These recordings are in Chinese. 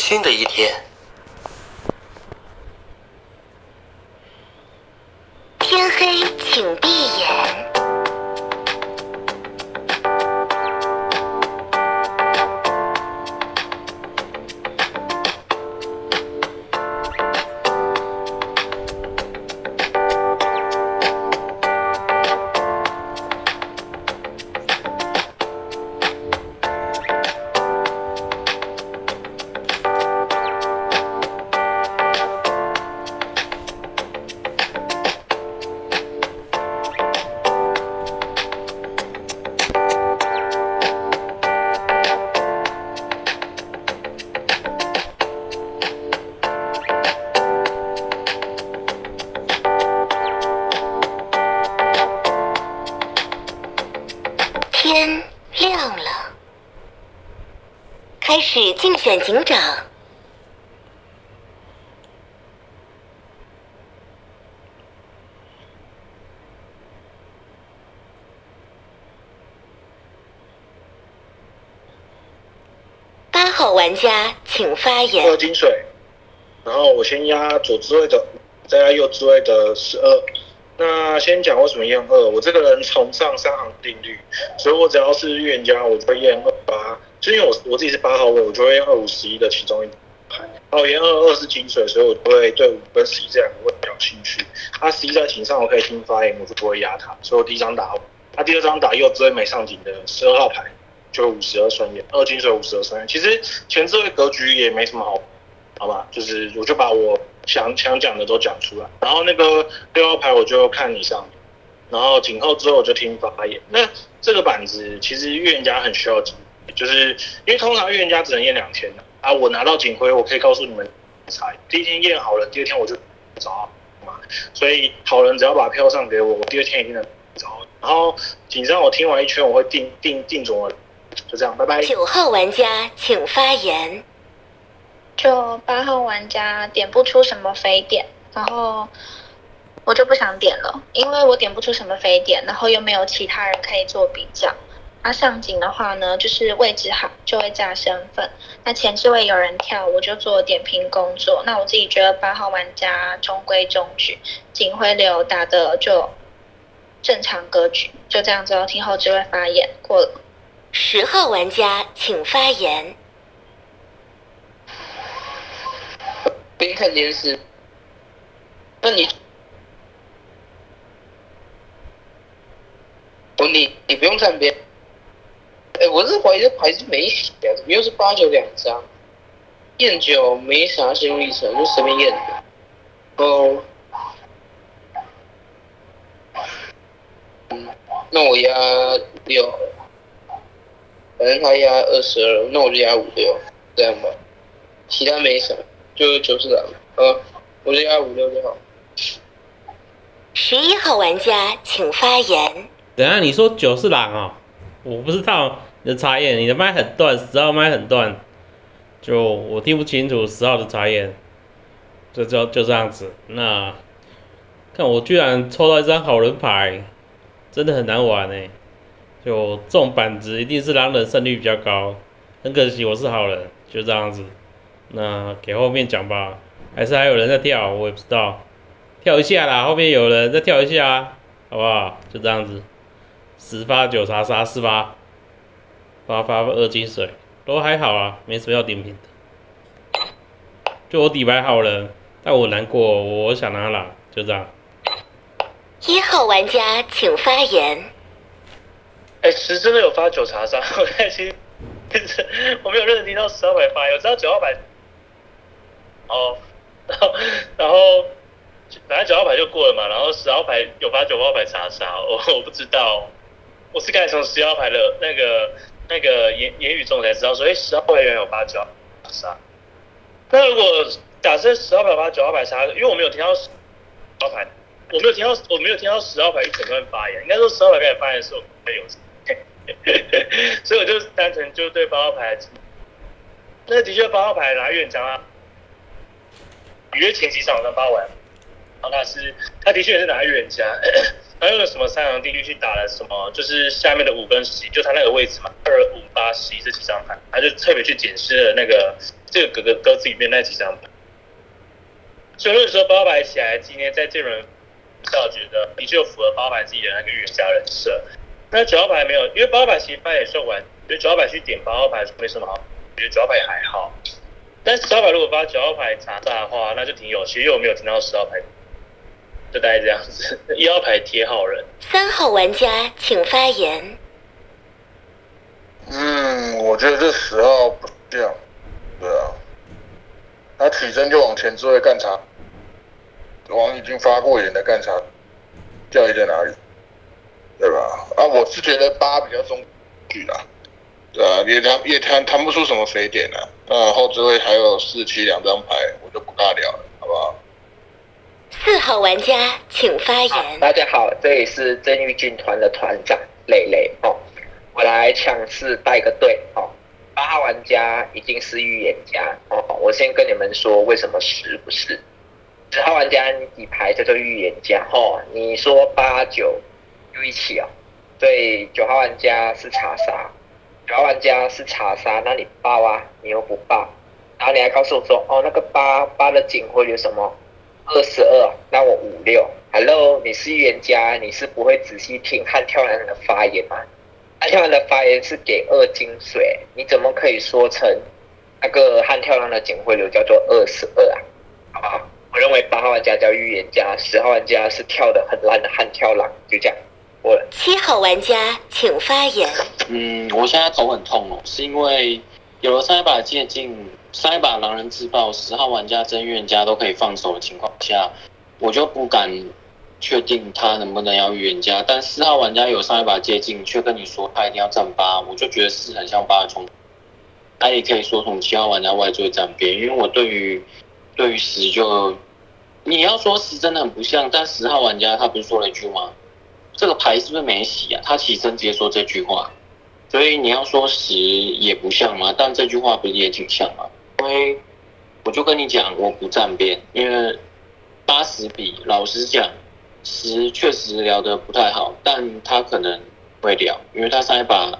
新的一天。发二言。金水，然后我先压左支位的，再压右支位的十二。那先讲为什么验二，我这个人崇尚三行定律，所以我只要是预言家，我就会验二八，就因为我我自己是八号位，我就会验二五十一的其中一排。然后验二二是金水，所以我就会对五跟十一这两个位比较兴趣。他十一在庭上，我可以听发言，我就不会压他，所以我第一张打他第二张打右支位没上警的十二号牌。就五十二顺眼，二金水五十二顺眼。其实前置位格局也没什么好，好吧？就是我就把我想想讲的都讲出来，然后那个六号牌我就看你上，然后警后之后我就听发言。那这个板子其实预言家很需要警，就是因为通常预言家只能验两天的啊。我拿到警徽，我可以告诉你们猜，第一天验好了，第二天我就找嘛。所以好人只要把票上给我，我第二天一定能找。然后紧张我听完一圈，我会定定定准我。就这样，拜拜。九号玩家请发言。就八号玩家点不出什么非点，然后我就不想点了，因为我点不出什么非点，然后又没有其他人可以做比较。那上警的话呢，就是位置好就会加身份。那前置位有人跳，我就做点评工作。那我自己觉得八号玩家中规中矩，警徽流打的就正常格局，就这样子哦。听后置位发言过了。十号玩家请发言。边看电视，那你，我你你不用看边。哎，我是怀疑这牌是没洗啊，怎么又是八九两张？验九没啥心路历程，就随便验的。哦，嗯，那我压六，反正他压二十二，那我就压五六，这样吧。其他没什么，就九四郎，呃，我就压五六就好。十一号玩家请发言。等下你说九四狼哦，我不知道你的茶眼，你的麦很断，十号麦很断，就我听不清楚十号的茶眼，就就就这样子。那看我居然抽到一张好人牌，真的很难玩哎。就这种板子一定是狼人胜率比较高，很可惜我是好人，就这样子。那给后面讲吧，还是还有人在跳，我也不知道，跳一下啦，后面有人再跳一下，好不好？就这样子，十发九查杀四发，八发二金水，都还好啊，没什么要点评的。就我底牌好人，但我难过，我想拿狼，就这样。一号玩家请发言。哎，十真的有发九查杀，我开心。我没有认真听到十号牌发，我知道九号牌。哦，然后然后本来九号牌就过了嘛，然后十号牌有发九号牌查杀，我我不知道，我是刚才从十号牌的那个那个言言语中才知道，说，哎十号牌原来有发九号查杀。那如果假设十号牌发九号牌查，因为我没有听到十号牌，我没有听到我没有听到十号牌一整段发言，应该说十号牌开始发言的时候没有。所以我就单纯就对八号牌，那的确八号牌拿预言家啊，约前几场跟八完，然后他是他的确是拿预言家，他用了什么三行定律去打了什么，就是下面的五跟十，就他那个位置嘛，二五八十一这几张牌，他就特别去解释了那个这个格格歌词里面那几张牌。所以那时候八牌起来，今天在这轮我觉得的确符合八号牌自己的那个预言家人设。那九号牌没有，因为八号牌其实八也算完，所以九号牌去点八号牌没什么好，我觉得九号牌还好。但十号牌如果发九号牌查炸的话，那就挺有趣，因为我没有听到十号牌，就大概这样子。一号牌贴好人，三号玩家请发言。嗯，我觉得这十号不这样，对啊，他起身就往前追干查，往已经发过言的干查，教育在哪里？是觉得八比较中距啦，对啊，也谈也谈谈不出什么非点啊。那后置位还有四七两张牌，我就不尬聊了，好不好？四号玩家请发言。大家好，这里是正义军团的团长磊磊哦，我来强势带个队哦。八号玩家一定是预言家哦，我先跟你们说为什么十不是。十号玩家你底牌叫做预言家哦，你说八九。就一起啊，对，九号玩家是查杀，九号玩家是查杀，那你报啊，你又不报，然后你还告诉我说，哦，那个八八的警徽有什么二十二，那我五六，Hello，你是预言家，你是不会仔细听汉跳人的发言吗？汉跳狼的发言是给二金水，你怎么可以说成那个汉跳狼的警徽流叫做二十二啊？好不好？我认为八号玩家叫预言家，十号玩家是跳的很烂的汉跳狼，就这样。七号玩家请发言。嗯，我现在头很痛哦，是因为有了上一把借镜，上一把狼人自爆，十号玩家、真预言家都可以放手的情况下，我就不敢确定他能不能要预言家。但四号玩家有上一把接近，却跟你说他一定要站八，我就觉得四很像八的冲。他也可以说从七号玩家外追站边，因为我对于对于十就你要说十真的很不像，但十号玩家他不是说了一句吗？这个牌是不是没洗啊？他起身直接说这句话，所以你要说十也不像吗？但这句话不是也挺像吗？因为我就跟你讲，我不站边，因为八十比老实讲，十确实聊得不太好，但他可能会聊，因为他上一把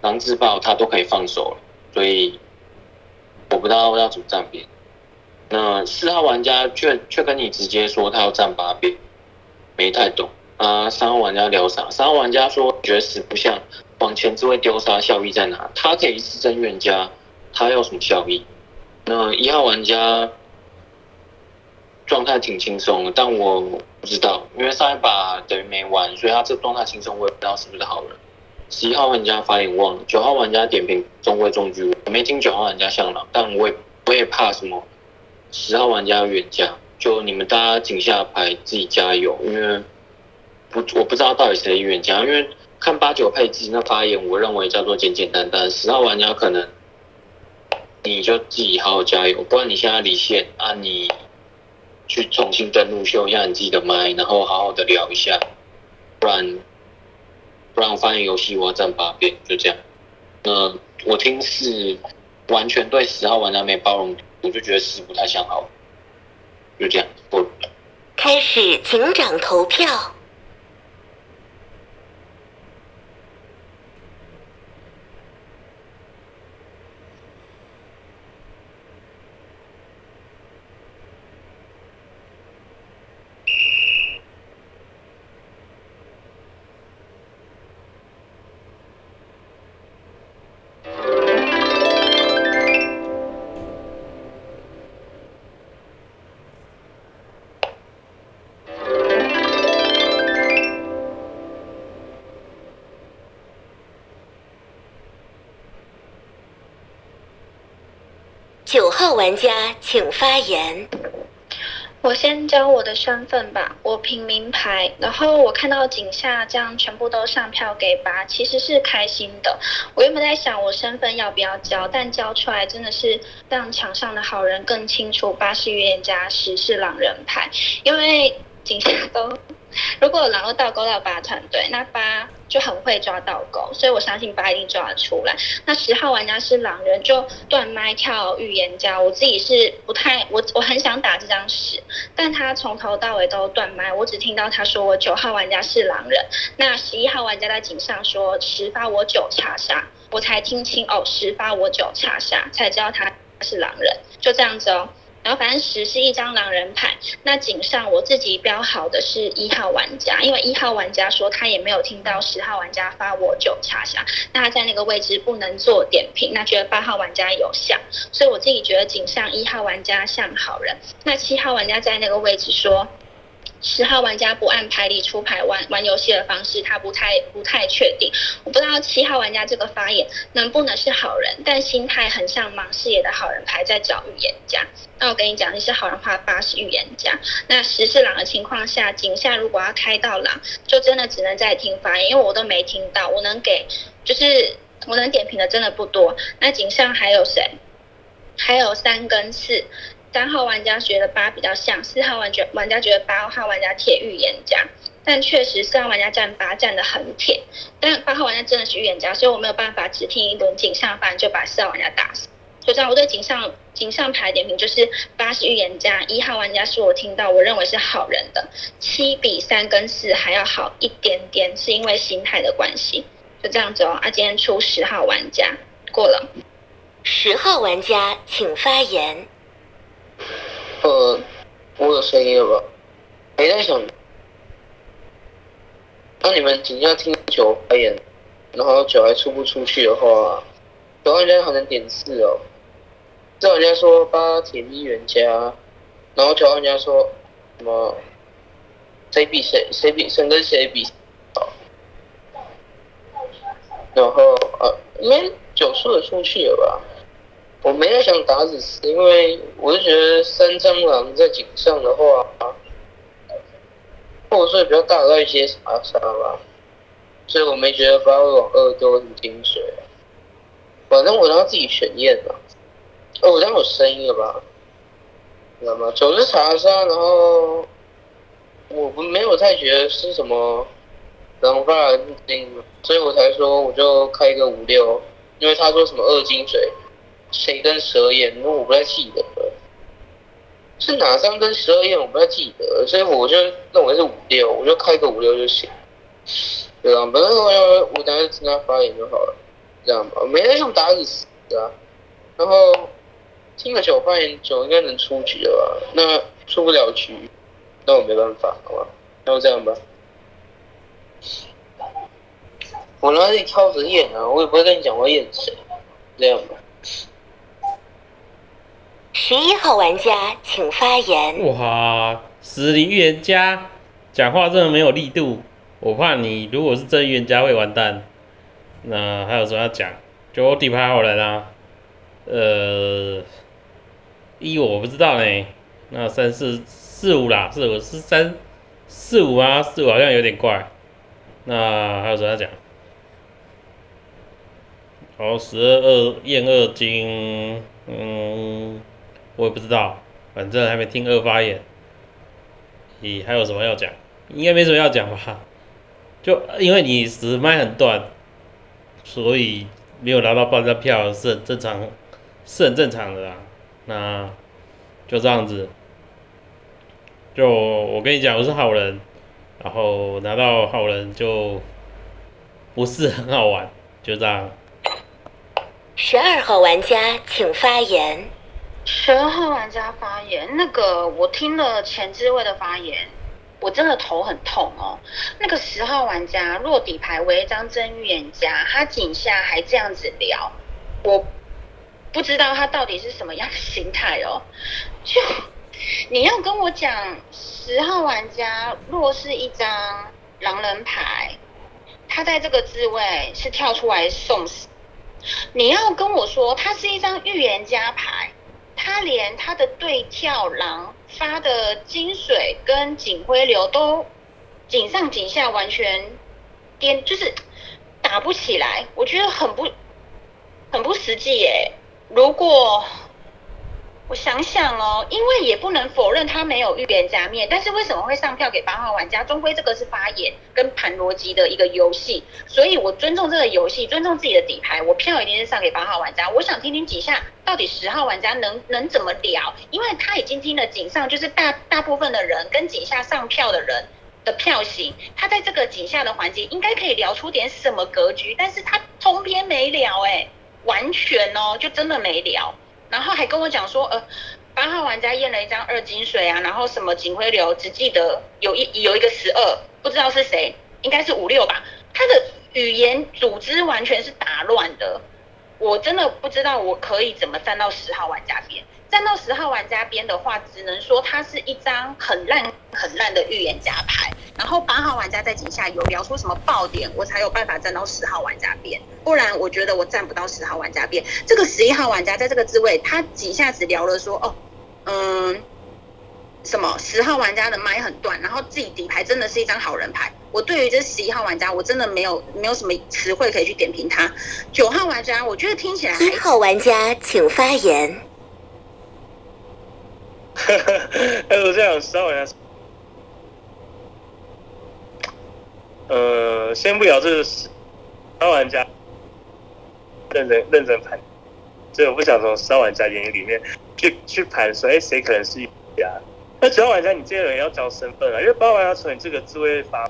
狼自爆他都可以放手了，所以我不知道要怎么站边。那四号玩家却却跟你直接说他要站八边，没太懂。啊，三号玩家聊啥？三号玩家说绝死不像往前只会丢杀，效益在哪？他可以是真预言家，他要什么效益？那一号玩家状态挺轻松的，但我不知道，因为上一把等于没玩，所以他这状态轻松，我也不知道是不是好人。十一号玩家发言忘了，九号玩家点评中规中矩，我没听九号玩家像狼，但我也我也怕什么？十号玩家预言家，就你们大家井下牌自己加油，因为。不，我不知道到底谁预言家，因为看八九配置那发言，我认为叫做简简单单。十号玩家可能你就自己好好加油，不然你现在离线啊，你去重新登录修一下你自己的麦，然后好好的聊一下，不然不然我发现游戏我要站八遍，就这样。那我听是完全对十号玩家没包容，我就觉得十不太像好，就这样。我开始警长投票。号玩家请发言。我先讲我的身份吧，我凭名牌，然后我看到井下这样全部都上票给八，其实是开心的。我原本在想我身份要不要交，但交出来真的是让场上的好人更清楚八是预言家，十是狼人牌，因为井下都。如果狼二倒钩到八团队，那八就很会抓倒钩，所以我相信八一定抓得出来。那十号玩家是狼人，就断麦跳预言家。我自己是不太，我我很想打这张十，但他从头到尾都断麦，我只听到他说我九号玩家是狼人。那十一号玩家在井上说十发我九查杀，我才听清哦，十发我九查杀，才知道他是狼人，就这样子哦。然后反正十是一张狼人牌，那井上我自己标好的是一号玩家，因为一号玩家说他也没有听到十号玩家发我九查下，那他在那个位置不能做点评，那觉得八号玩家有像，所以我自己觉得井上一号玩家像好人，那七号玩家在那个位置说。十号玩家不按牌理出牌玩玩游戏的方式，他不太不太确定。我不知道七号玩家这个发言能不能是好人，但心态很像盲视野的好人牌在找预言家。那我跟你讲，你是好人话八是预言家。那十是狼的情况下，井下如果要开到狼，就真的只能再听发言，因为我都没听到。我能给就是我能点评的真的不多。那井上还有谁？还有三跟四。三号玩家觉得八比较像，四号玩家玩家觉得八号玩家铁预言家，但确实四号玩家站八站的很铁，但八号玩家真的是预言家，所以我没有办法只听一轮井上反就把四号玩家打死。就这样，我对井上井上牌点评就是八是预言家，一号玩家是我听到我认为是好人的，七比三跟四还要好一点点，是因为心态的关系。就这样子哦，啊，今天出十号玩家过了，十号玩家请发言。呃，我有声音了吧？没在想。那你们等下听九发言，然后九还出不出去的话，九玩家还能点四哦。这人家说八铁一元家，然后九号玩家说什么？谁比谁？谁比谁跟谁比？然后呃，应该九说得出去了吧？我没有想打死四，因为我是觉得三张狼在井上的话，破碎比较大的一些杀杀吧，所以我没觉得八会往二丢很精髓。反正我让他自己选验嘛。哦，我这样有声音了吧？知道吗？总是查杀，然后我不没有太觉得是什么狼发金，所以我才说我就开一个五六，因为他说什么二金水。谁跟蛇眼？因为我不太记得了，是哪张跟十二焰？我不太记得，所以我就认为是五六，我就开个五六就行，对啊，反正我要我等下听他发言就好了，这样吧，没人用打死啊，然后听个九发言九应该能出局了吧？那出不了局，那我没办法，好吧？那就这样吧。我哪里挑着演啊？我也不会跟你讲我演谁，这样吧。十一号玩家请发言。哇，实力预言家讲话真的没有力度，我怕你如果是真预言家会完蛋。那还有什么要讲？就我底牌好人啊，呃，一我不知道呢。那三四四五啦，四五是三四五啊，四五好像有点怪。那还有什么要讲？好，十二二验二金，嗯。我也不知道，反正还没听二发言。你，还有什么要讲？应该没什么要讲吧？就因为你时麦很短，所以没有拿到半张票是很正常，是很正常的啦。那就这样子。就我跟你讲，我是好人，然后拿到好人就不是很好玩，就这样。十二号玩家请发言。十二号玩家发言，那个我听了前置位的发言，我真的头很痛哦。那个十号玩家落底牌为一张真预言家，他井下还这样子聊，我不知道他到底是什么样的心态哦。就你要跟我讲十号玩家若是一张狼人牌，他在这个置位是跳出来送死，你要跟我说他是一张预言家牌。他连他的对跳狼发的金水跟警徽流都井上井下完全颠，就是打不起来，我觉得很不很不实际耶。如果我想想哦，因为也不能否认他没有预言加面，但是为什么会上票给八号玩家？终归这个是发言跟盘逻辑的一个游戏，所以我尊重这个游戏，尊重自己的底牌，我票一定是上给八号玩家。我想听听几下到底十号玩家能能怎么聊，因为他已经听了井上就是大大部分的人跟井下上票的人的票型，他在这个井下的环节应该可以聊出点什么格局，但是他通篇没聊，哎，完全哦，就真的没聊。然后还跟我讲说，呃，八号玩家验了一张二金水啊，然后什么警徽流，只记得有一有一个十二，不知道是谁，应该是五六吧。他的语言组织完全是打乱的，我真的不知道我可以怎么站到十号玩家边。站到十号玩家边的话，只能说它是一张很烂很烂的预言家牌。然后八号玩家在井下有聊出什么爆点，我才有办法站到十号玩家边，不然我觉得我站不到十号玩家边。这个十一号玩家在这个置位，他井下只聊了说，哦，嗯，什么十号玩家的麦很断，然后自己底牌真的是一张好人牌。我对于这十一号玩家，我真的没有没有什么词汇可以去点评他。九号玩家，我觉得听起来一号玩家请发言。哎，我这样十号玩家。呃，先不聊这个十号玩家认真认真盘，所以我不想从十号玩家言语里面去去盘说，哎，谁可能是预言家？那九号玩家，你这个人要交身份啊，因为八号玩家从你这个自卫发，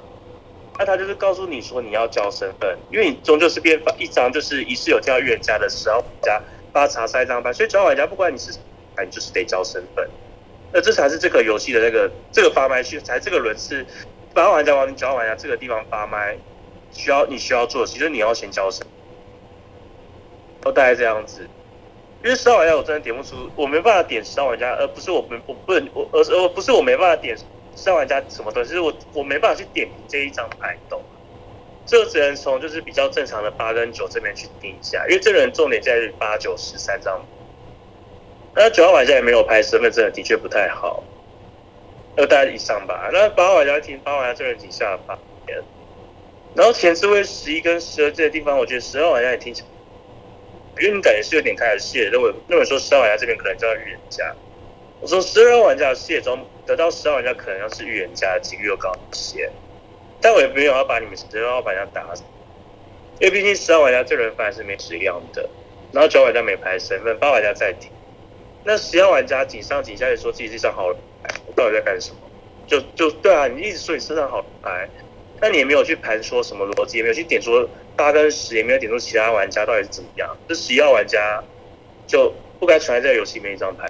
那他就是告诉你说你要交身份，因为你终究是变发一张就是疑似有跳预言家的十号玩家发查塞一张牌，所以九号玩家不管你是你就是得交身份，那这才是这个游戏的那个这个发牌区才这个轮次。八号玩家你九号玩家这个地方发麦，需要你需要做，其实你要先交声，都大概这样子。因为十号玩家我真的点不出，我没办法点十号玩家，而不是我们我不能我而是而不是我没办法点十号玩家什么东西，是我我没办法去点评这一张牌，懂吗？这只能从就是比较正常的八跟九这边去定一下，因为这个人重点在于八九十三张，那九号玩家也没有拍身份证，的确不太好。二代以上吧，那八号玩家听八号玩家这人几下发言，然后前置位十一跟十二这个地方，我觉得十号玩家也听起来，因为你感觉是有点开始视野，认为认为说十号玩家这边可能叫预言家，我说十二号玩家视野中得到十号玩家可能要是预言家的几率又高一些，但我也没有要把你们十二号玩家打死，因为毕竟十号玩家这人反而是没质量的，然后九号玩家没牌身份，八玩家在顶，那十号玩家井上井下也说自己是张好人。我到底在干什么？就就对啊，你一直说你身上好牌，但你也没有去盘说什么逻辑，也没有去点说八跟十，也没有点出其他玩家到底是怎么样。这十一号玩家就不该存在这个游戏里面一张牌。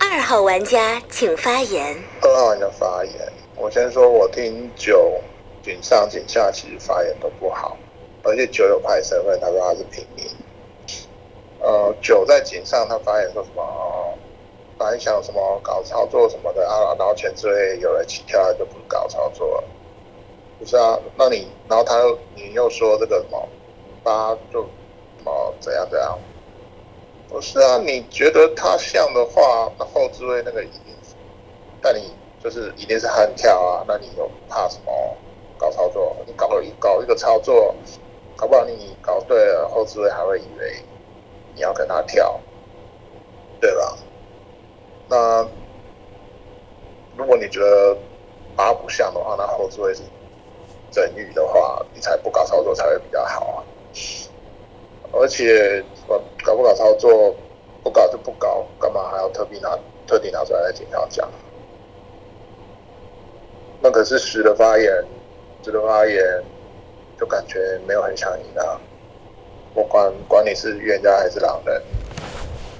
二号玩家请发言。二号玩家发言，我先说，我听九井上井下其实发言都不好，而且九有牌身份，他说他是平民。呃，九在井上他发言说什么？本来想什么搞操作什么的啊，然后前置位有人起跳就不搞操作了，不是啊？那你然后他又你又说这个什么八就什么怎样怎样？不是啊？你觉得他像的话，那后置位那个一定是，但你就是一定是悍跳啊？那你有怕什么搞操作？你搞一搞一个操作，搞不好你搞对了，后置位还会以为你要跟他跳，对吧？那如果你觉得八不像的话，那后置位是整语的话，你才不搞操作才会比较好啊。而且我搞不搞操作，不搞就不搞，干嘛还要特地拿特地拿出来在节上讲？那可是十的发言，十的发言就感觉没有很想赢啊。我管管你是预言家还是狼人。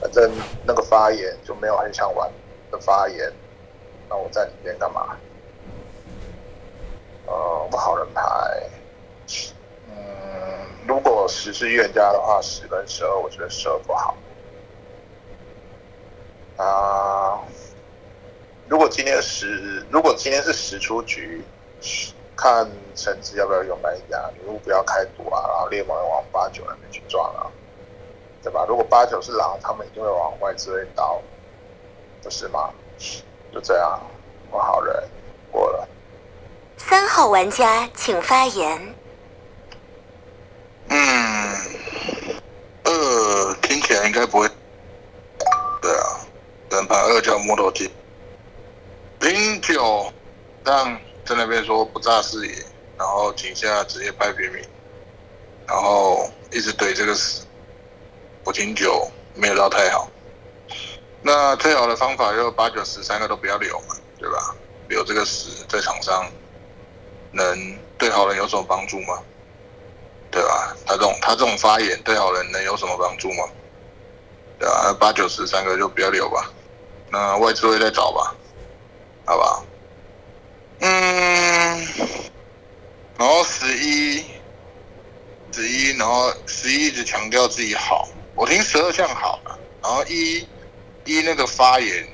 反正那个发言就没有很想玩的发言，那我在里面干嘛？呃，不好人牌。嗯，如果十是预言家的话，十跟十二，我觉得十二不好。啊，如果今天十，如果今天是十出局，看橙子要不要用白牙，你如果不要开赌啊，然后猎魔往八九那边去撞啊。对吧？如果八九是狼，他们一定会往外置位倒，不是吗？就这样，我好人过了。三号玩家请发言。嗯，二听起来应该不会。对啊，人牌二叫木头机。零九让在那边说不炸视野，然后井下直接拍平民，然后一直怼这个死。我听九没有到太好，那最好的方法就八九十三个都不要留嘛，对吧？留这个十在场上，能对好人有什么帮助吗？对吧？他这种他这种发言对好人能有什么帮助吗？对吧、八九十三个就不要留吧，那外资会再找吧，好不好？嗯，然后十一，十一，然后十一一直强调自己好，我听十二项好了，然后一一那个发言，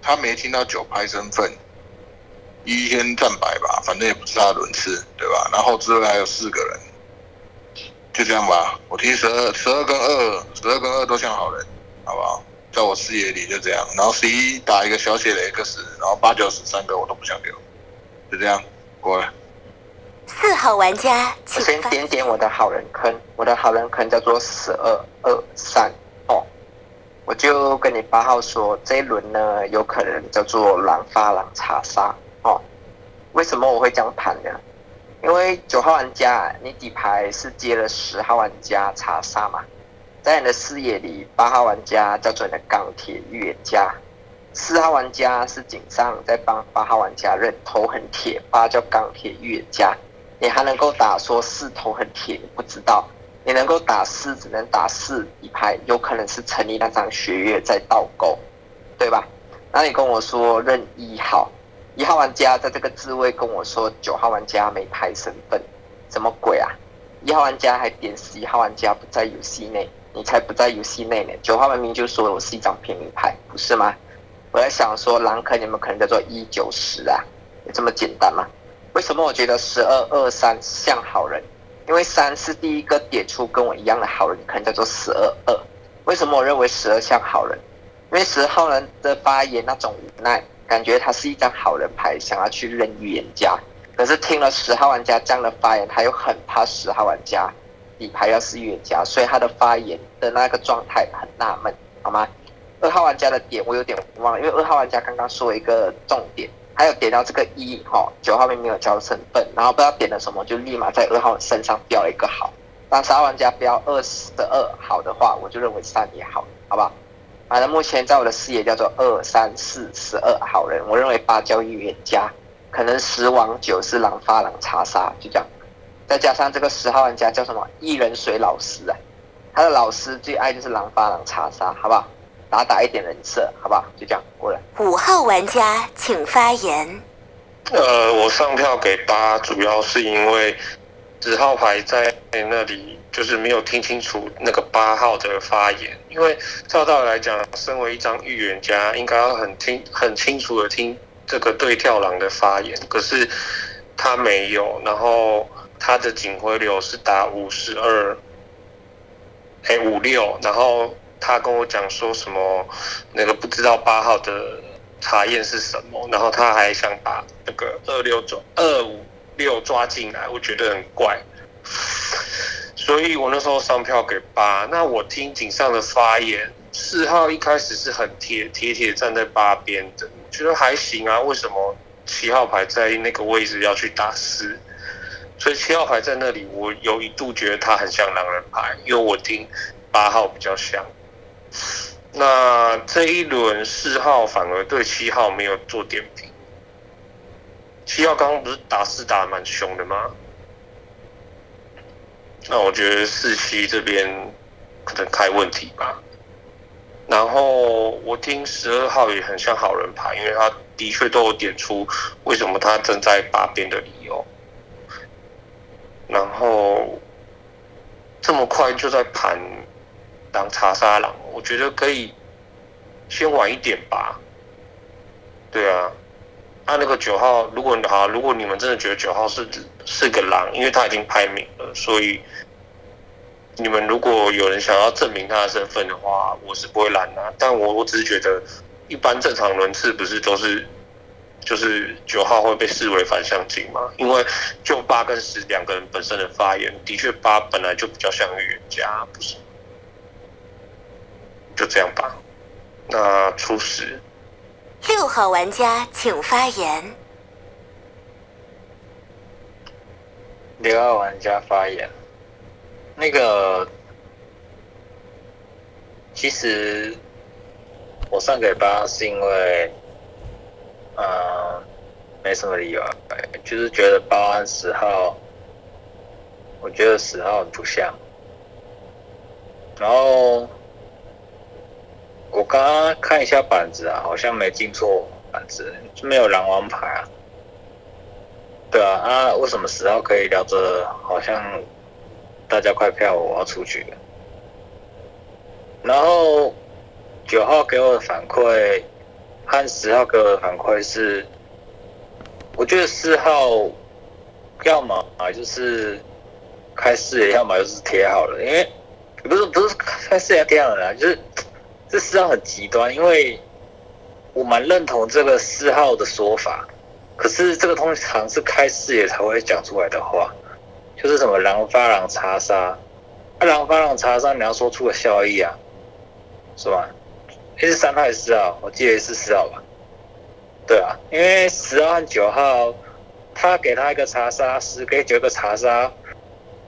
他没听到九拍身份，一先站白吧，反正也不是他轮次，对吧？然后之后还有四个人，就这样吧。我听十二、十二跟二，十二跟二都像好人，好不好？在我视野里就这样。然后十一打一个小写的 X，然后八九十三个我都不想留，就这样过了。四号玩家我请先点点我的好人坑，我的好人坑叫做十二二三哦。我就跟你八号说，这一轮呢有可能叫做狼发狼查杀哦。为什么我会这样盘呢？因为九号玩家你底牌是接了十号玩家查杀嘛，在你的视野里，八号玩家叫做你的钢铁预言家，四号玩家是井上在帮八号玩家认头很铁，八叫钢铁预言家。你还能够打说四头很铁，不知道，你能够打四只能打四底牌，有可能是成立那张学月在倒钩，对吧？那你跟我说认一号，一号玩家在这个自位跟我说九号玩家没牌身份，什么鬼啊？一号玩家还点十一号玩家不在游戏内，你才不在游戏内呢。九号文明就说我是一张平民牌，不是吗？我在想说狼坑你们可能叫做一九十啊，有这么简单吗？为什么我觉得十二二三像好人？因为三是第一个点出跟我一样的好人，可能叫做十二二。为什么我认为十二像好人？因为十号人的发言那种无奈，感觉他是一张好人牌，想要去认预言家。可是听了十号玩家这样的发言，他又很怕十号玩家底牌要是预言家，所以他的发言的那个状态很纳闷，好吗？二号玩家的点我有点忘了，因为二号玩家刚刚说一个重点，还有点到这个一哈，九号并没有交身份，然后不知道点了什么，就立马在二号身上标了一个好。当十号玩家标二十二好的话，我就认为三也好，好不好？反正目前在我的视野叫做二三四十二好人，我认为八交预言家，可能十王九是狼发狼查杀，就这样。再加上这个十号玩家叫什么一人水老师啊，他的老师最爱就是狼发狼查杀，好不好？打打一点人设，好不好？就这样过来。五号玩家请发言。呃，我上票给八，主要是因为十号牌在那里就是没有听清楚那个八号的发言，因为照道理来讲，身为一张预言家，应该要很听很清楚的听这个对跳狼的发言，可是他没有，然后他的警徽流是打五十二，哎五六，然后他跟我讲说什么那个不知道八号的查验是什么，然后他还想把那个二六抓二五六抓进来，我觉得很怪，所以我那时候上票给八。那我听井上的发言，四号一开始是很铁铁铁站在八边的，觉得还行啊。为什么七号牌在那个位置要去打四？所以七号牌在那里，我有一度觉得他很像狼人牌，因为我听八号比较像。那这一轮四号反而对七号没有做点评。七号刚刚不是打四打得蛮凶的吗？那我觉得四七这边可能开问题吧。然后我听十二号也很像好人牌，因为他的确都有点出为什么他正在八边的理由。然后这么快就在盘当查杀狼，我觉得可以先晚一点吧。对啊，按、那个九号，如果好，如果你们真的觉得九号是是个狼，因为他已经排名了，所以你们如果有人想要证明他的身份的话，我是不会拦的、但我我只是觉得，一般正常轮次不是都是就是九号会被视为反向镜嘛？因为就八跟十两个人本身的发言，的确八本来就比较像预言家，不是？就这样吧。那初始，六号玩家请发言。六号玩家发言，那个其实我上给八是因为，呃，没什么理由啊，就是觉得八和十号，我觉得十号很不像，然后我刚刚看一下板子啊，好像没进错板子，就没有狼王牌啊。对啊，啊，为什么十号可以聊着？好像大家快票，我要出局了。然后九号给我的反馈和十号给我的反馈是，我觉得四号要么就是开视野，要么就是贴好了，因为不是不是开视野贴好了，就是这四号很极端，因为我蛮认同这个四号的说法，可是这个通常是开视野才会讲出来的话，就是什么狼发狼查杀，啊狼发狼查杀，你要说出个效益啊，是吧？诶是三号还是四号？我记得是四号吧。对啊，因为十号和九号，他给他一个查杀，十给九个查杀，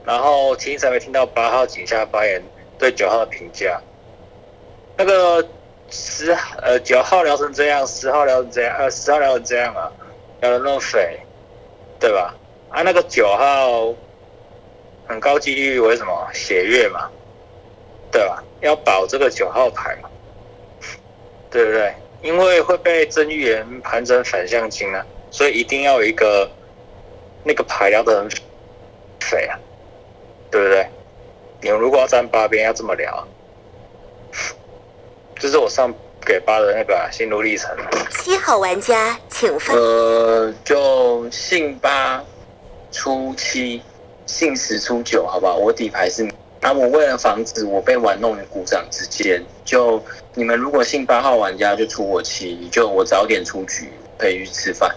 然后其实才会听到八号井下发言对九号的评价。那个十呃九号聊成这样，十号聊成这样，呃十号聊成这样啊，聊得那么肥，对吧？啊那个九号很高几率为什么血月嘛，对吧？要保这个九号牌嘛，对不对？因为会被真预言盘成反向金啊，所以一定要有一个那个牌聊得很肥啊，对不对？你们如果要站八边，要这么聊啊，这是我上给八的那个啊心路历程啊。七号玩家请发。呃，就信八出七，信十出九，好不好？我底牌是啊，我为了防止我被玩弄于股掌之间，就你们如果信八号玩家就出我七，就我早点出局可以去吃饭。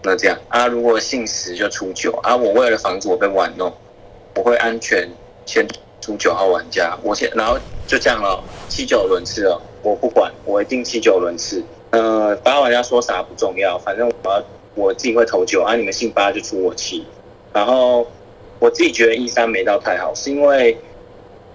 那这样啊，如果信十就出九啊，我为了防止我被玩弄，我会安全先出九号玩家，我先然后就这样了，七九轮次了，我不管，我一定七九轮次。呃，八号玩家说啥不重要，反正我我自己会投九啊，你们信八就出我七，然后我自己觉得一三没到太好，是因为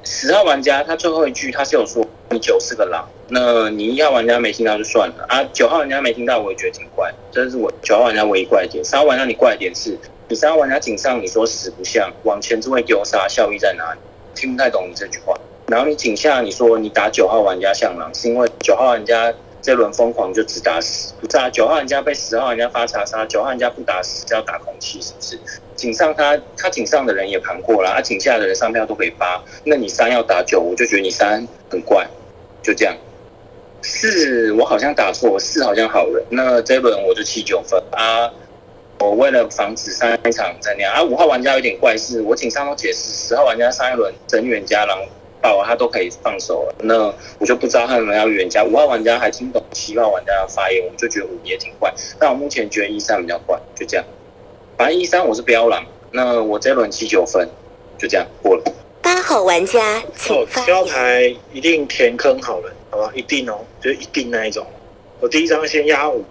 十号玩家他最后一句他是有说你九是个狼，那你一号玩家没听到就算了啊，九号玩家没听到我也觉得挺怪，这是我九号玩家唯一怪点。三号玩家你怪点是，你三号玩家井上你说死不像，往前置位丢杀效益在哪里？听不太懂你这句话。然后你井下你说你打九号玩家像狼，是因为九号玩家这轮疯狂就只打十，不是啊？九号玩家被十号玩家发查杀，九号玩家不打十是要打空气，是不是？井上他他井上的人也盘过了，啊井下的人上票都可以发，那你三要打九，我就觉得你三很怪，就这样。四我好像打错，四好像好人，那这一轮我就七九分啊。我为了防止上一场再那样啊，五号玩家有点怪事，我请上都解释，十号玩家上一轮整远加狼爆啊，他都可以放手了，那我就不知道他们要远加。五号玩家还听懂七号玩家的发言，我们就觉得五也挺怪，但我目前觉得一三比较怪，就这样。反正一三我是标狼，那我这轮七九分，就这样过了。八号玩家请哦，发七号言。牌一定填坑好了，好吧？一定哦，就是一定那一种。我第一张先压五，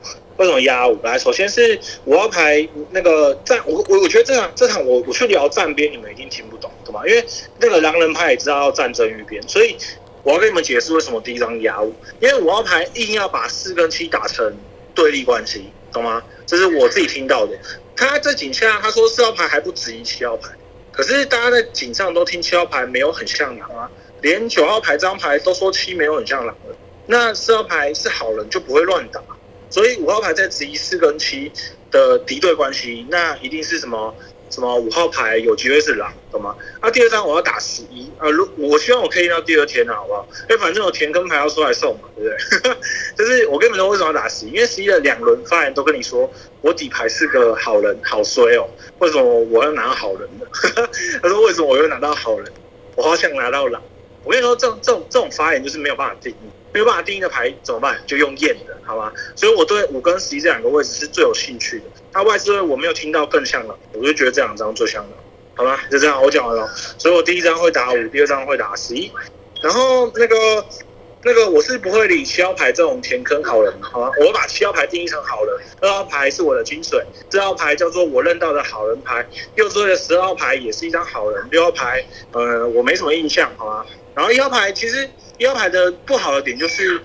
为什么压五？来，首先是五号牌那个站，我我我觉得这场这场我我去聊站边，你们一定听不懂，懂吗？因为那个狼人派也知道要站真预边，所以我要跟你们解释为什么第一张压五，因为五号牌硬要把四跟七打成对立关系，懂吗？这是我自己听到的。他在井下他说四号牌还不止于七号牌，可是大家在井上都听七号牌没有很像狼啊，连九号牌这张牌都说七没有很像狼了。那四号牌是好人就不会乱打，所以五号牌在质疑四跟七的敌对关系，那一定是什么什么五号牌有机会是狼，懂吗？那、第二张我要打十一，呃，如我希望我可以到第二天啊，好不好？因为反正我填坑牌要出来送嘛，对不对？就是我跟你们说为什么要打十一，因为十一的两轮发言都跟你说我底牌是个好人，好衰哦，为什么我要拿到好人呢？他说为什么我又拿到好人？我好想拿到狼。我跟你说，这种这种这种发言就是没有办法定义，没有办法定义的牌怎么办？就用验的，好吧？所以我对五跟十一这两个位置是最有兴趣的。那外置位我没有听到更像了，我就觉得这两张最像了，好吧？就这样，我讲完了。所以我第一张会打五，第二张会打十一，然后那个那个我是不会理七号牌这种填坑好人，好吗？我把七号牌定义成好人，二号牌是我的精髓，四号牌叫做我认到的好人牌，右置位的十号牌也是一张好人，六号牌呃我没什么印象，好吗？然后一号牌其实一号牌的不好的点就是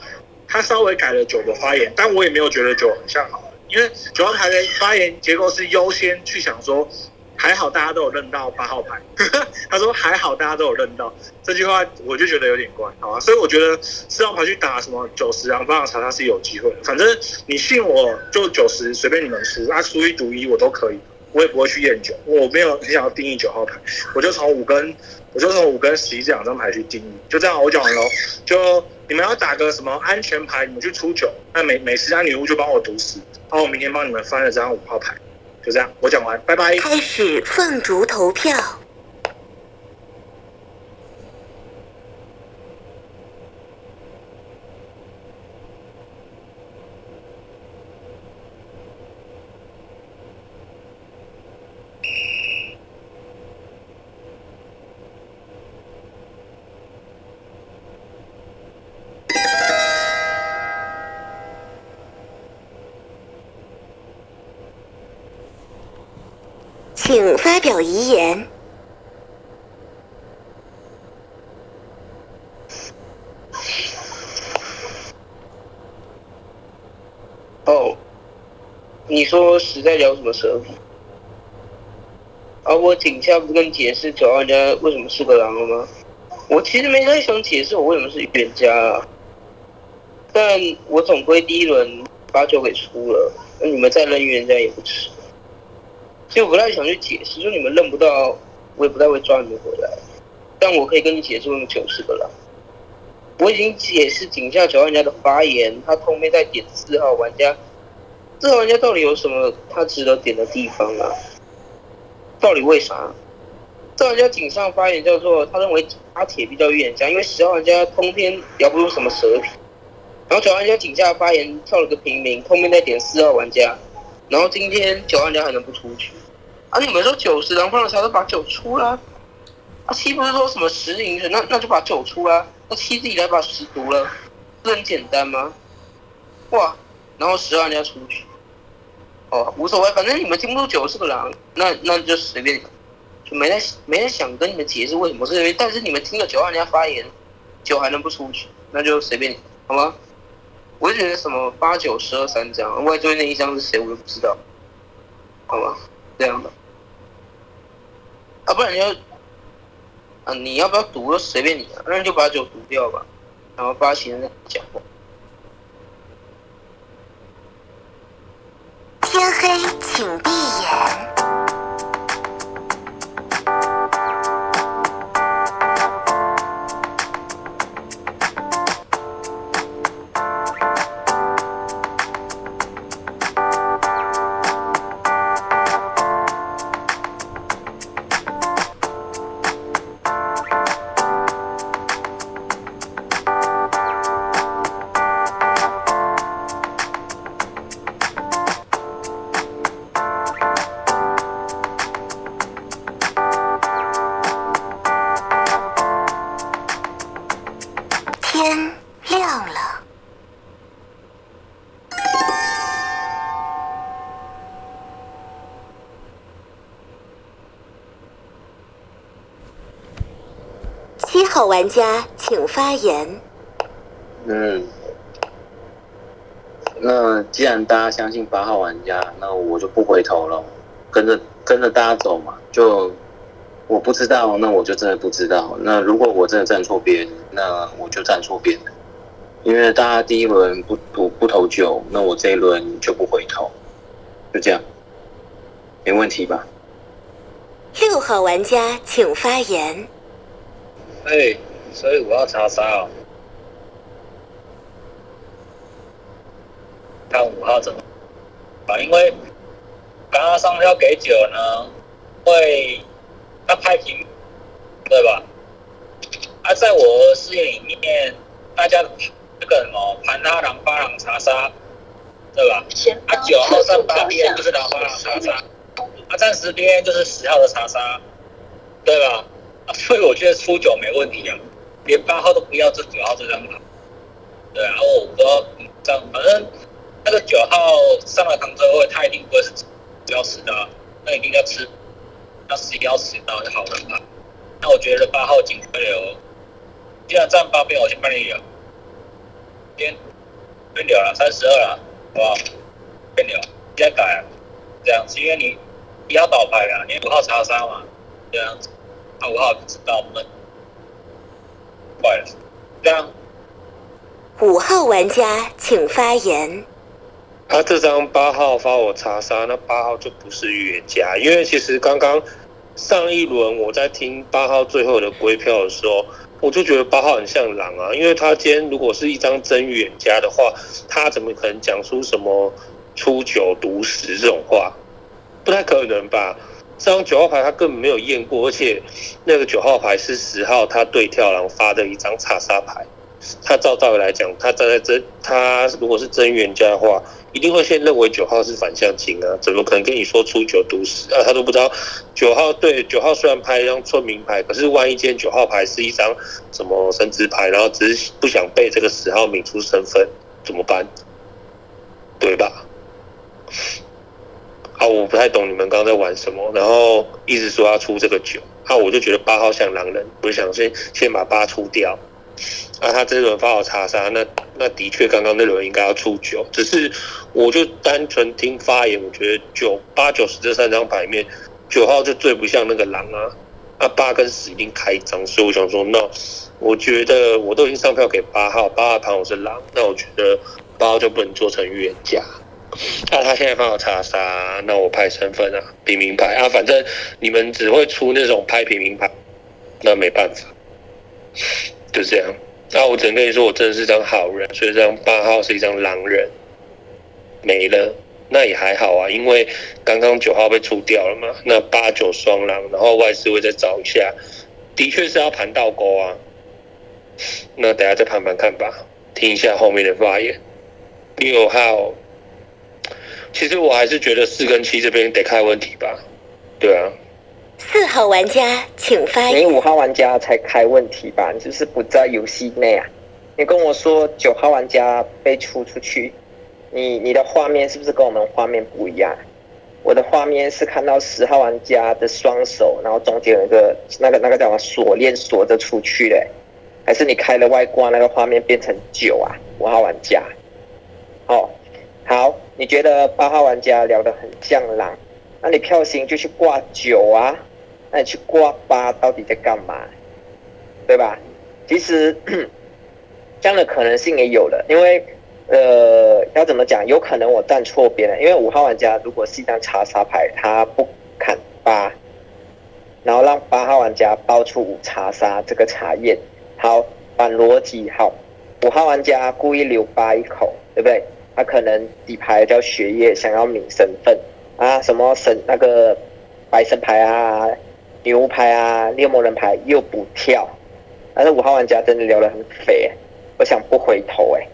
他稍微改了九的发言，但我也没有觉得九很像好人，因为九号牌的发言结构是优先去想说还好大家都有认到八号牌。他说还好大家都有认到这句话，我就觉得有点怪，好吧？所以我觉得四号牌去打什么九十，然后巴掌查他是有机会。反正你信我就九十，随便你们输，啊，输一赌一我都可以，我也不会去验九，我没有很想要定义九号牌，我就从五跟我就从五跟十一这两张牌去定义，就这样我讲完喽。就你们要打个什么安全牌，你们去出九，那每每十张女巫就帮我赌死，然后我明天帮你们翻了张五号牌，就这样，我讲完，拜拜。开始凤竹投票。请发表遗言。哦，你说实在聊什么蛇皮？啊，我警下不跟你解释九号人家为什么是个狼了吗？我其实没太想解释我为什么是预言家啊，但我总归第一轮把九给出了，那你们再扔预言家也不迟。就不太想去解释，就你们认不到，我也不太会抓你们回来。但我可以跟你解释为什么九是个狼。我已经解释井下九号玩家的发言，他后面在点四号玩家，四号玩家到底有什么他值得点的地方啊？到底为啥？四号玩家井上发言叫做他认为阿铁比较预言家，因为十号玩家通篇聊不出什么蛇皮。然后九号玩家井下发言跳了个平民，后面再点四号玩家。然后今天九万家还能不出去？啊，你们说九十狼方的桥都把九出了，啊七不是说什么十赢的，那那就把九出了，那七自己来把十读了，不很简单吗？哇，然后十万家出去，哦无所谓，反正你们听不出九是个狼，那那就随便，就没人没人想跟你们解释为什么是因为，但是你们听了九万家发言，九还能不出去，那就随便你，好吗？我就觉得什么八九十二三张，外最那一张是谁，我都不知道，好吧，这样的，啊，不然你要，啊，你要不要读随便你，那你就把酒读掉吧，然后八七再讲话。天黑，请闭眼。玩家请发言。嗯，那既然大家相信八号玩家，那我就不回头了，跟着跟着大家走嘛。就我不知道，那我就真的不知道。那如果我真的站错边，那我就站错边了。因为大家第一轮不不不投九，那我这一轮就不回头，就这样，没问题吧？六号玩家请发言。哎，所以我要查杀哦。看五号怎么啊？因为刚刚上票给九呢，会他拍平，对吧？啊，在我视野里面，大家这个什么盘他狼八狼查杀，对吧？啊，九号上八边就是狼八狼查杀，啊，站十边就是十号的查杀，对吧？啊，所以我觉得出九没问题啊，连八号都不要这九号这张牌，对啊，然后我不知道这样，反正。那个九号上了扛车位，他一定不会是不要吃的，那一定要吃，那十一要吃到就好了嘛。那我觉得八号警徽流，既然站八边，我先帮你留，先先留了三十二了，好不好？先留，现在改，这样子，因为你你要倒牌啊，你五号查杀嘛，这样子，那五号知道闷，了，这样五号玩家请发言。他这张八号发我查杀，那八号就不是预言家，因为其实刚刚上一轮我在听八号最后的归票的时候，我就觉得八号很像狼啊，因为他今天如果是一张真预言家的话，他怎么可能讲出什么初九毒十这种话？不太可能吧？这张九号牌他根本没有验过，而且那个九号牌是十号他对跳狼发的一张查杀牌。他照道理来讲，他站在真，他如果是真预言家的话，一定会先认为九号是反向金啊，怎么可能跟你说出九毒十啊？他都不知道九号对九号虽然拍一张村民牌，可是万一今天九号牌是一张什么神职牌，然后只是不想被这个十号抿出身份，怎么办？对吧？啊，我不太懂你们刚刚在玩什么，然后一直说要出这个九，啊，我就觉得八号像狼人，我就想先先把八出掉。啊，他这轮发我查杀，那那的确刚刚那轮应该要出九，只是我就单纯听发言，我觉得九八九十这三张牌面，九号就最不像那个狼啊，啊八跟十一定开张，所以我想说，那我觉得我都已经上票给八号，八号盘我是狼，那我觉得八号就不能做成预言家。那、他现在帮我查杀，那我派身份啊，平民牌啊，反正你们只会出那种拍平民牌，那没办法，就这样。那我只能跟你说，我真的是张好人，所以这张八号是一张狼人，没了，那也还好啊，因为刚刚九号被出掉了嘛，那八九双狼，然后外事会再找一下，的确是要盘倒钩啊，那等下再盘盘看吧，听一下后面的发言。六号。其实我还是觉得四跟七这边得开问题吧，对啊。四号玩家请发言。你五号玩家才开问题吧？你是不是不在游戏内啊？你跟我说九号玩家被出出去，你你的画面是不是跟我们画面不一样？我的画面是看到十号玩家的双手，然后中间有一个那个那个叫什么锁链锁着出去的，还是你开了外挂那个画面变成九啊？五号玩家，哦。好，你觉得八号玩家聊得很像狼，那你票型就去挂九啊，那你去挂八到底在干嘛？对吧？其实 这样的可能性也有了，因为呃，要怎么讲？有可能我站错边了，因为五号玩家如果是一张查杀牌，他不砍八，然后让八号玩家爆出五查杀这个查验，好，反逻辑好，五号玩家故意留八一口，对不对？他可能底牌叫学业，想要抿身份啊，什么神那个白神牌啊、牛牌啊、猎魔人牌又不跳，但是五号玩家真的聊得很肥，我想不回头哎。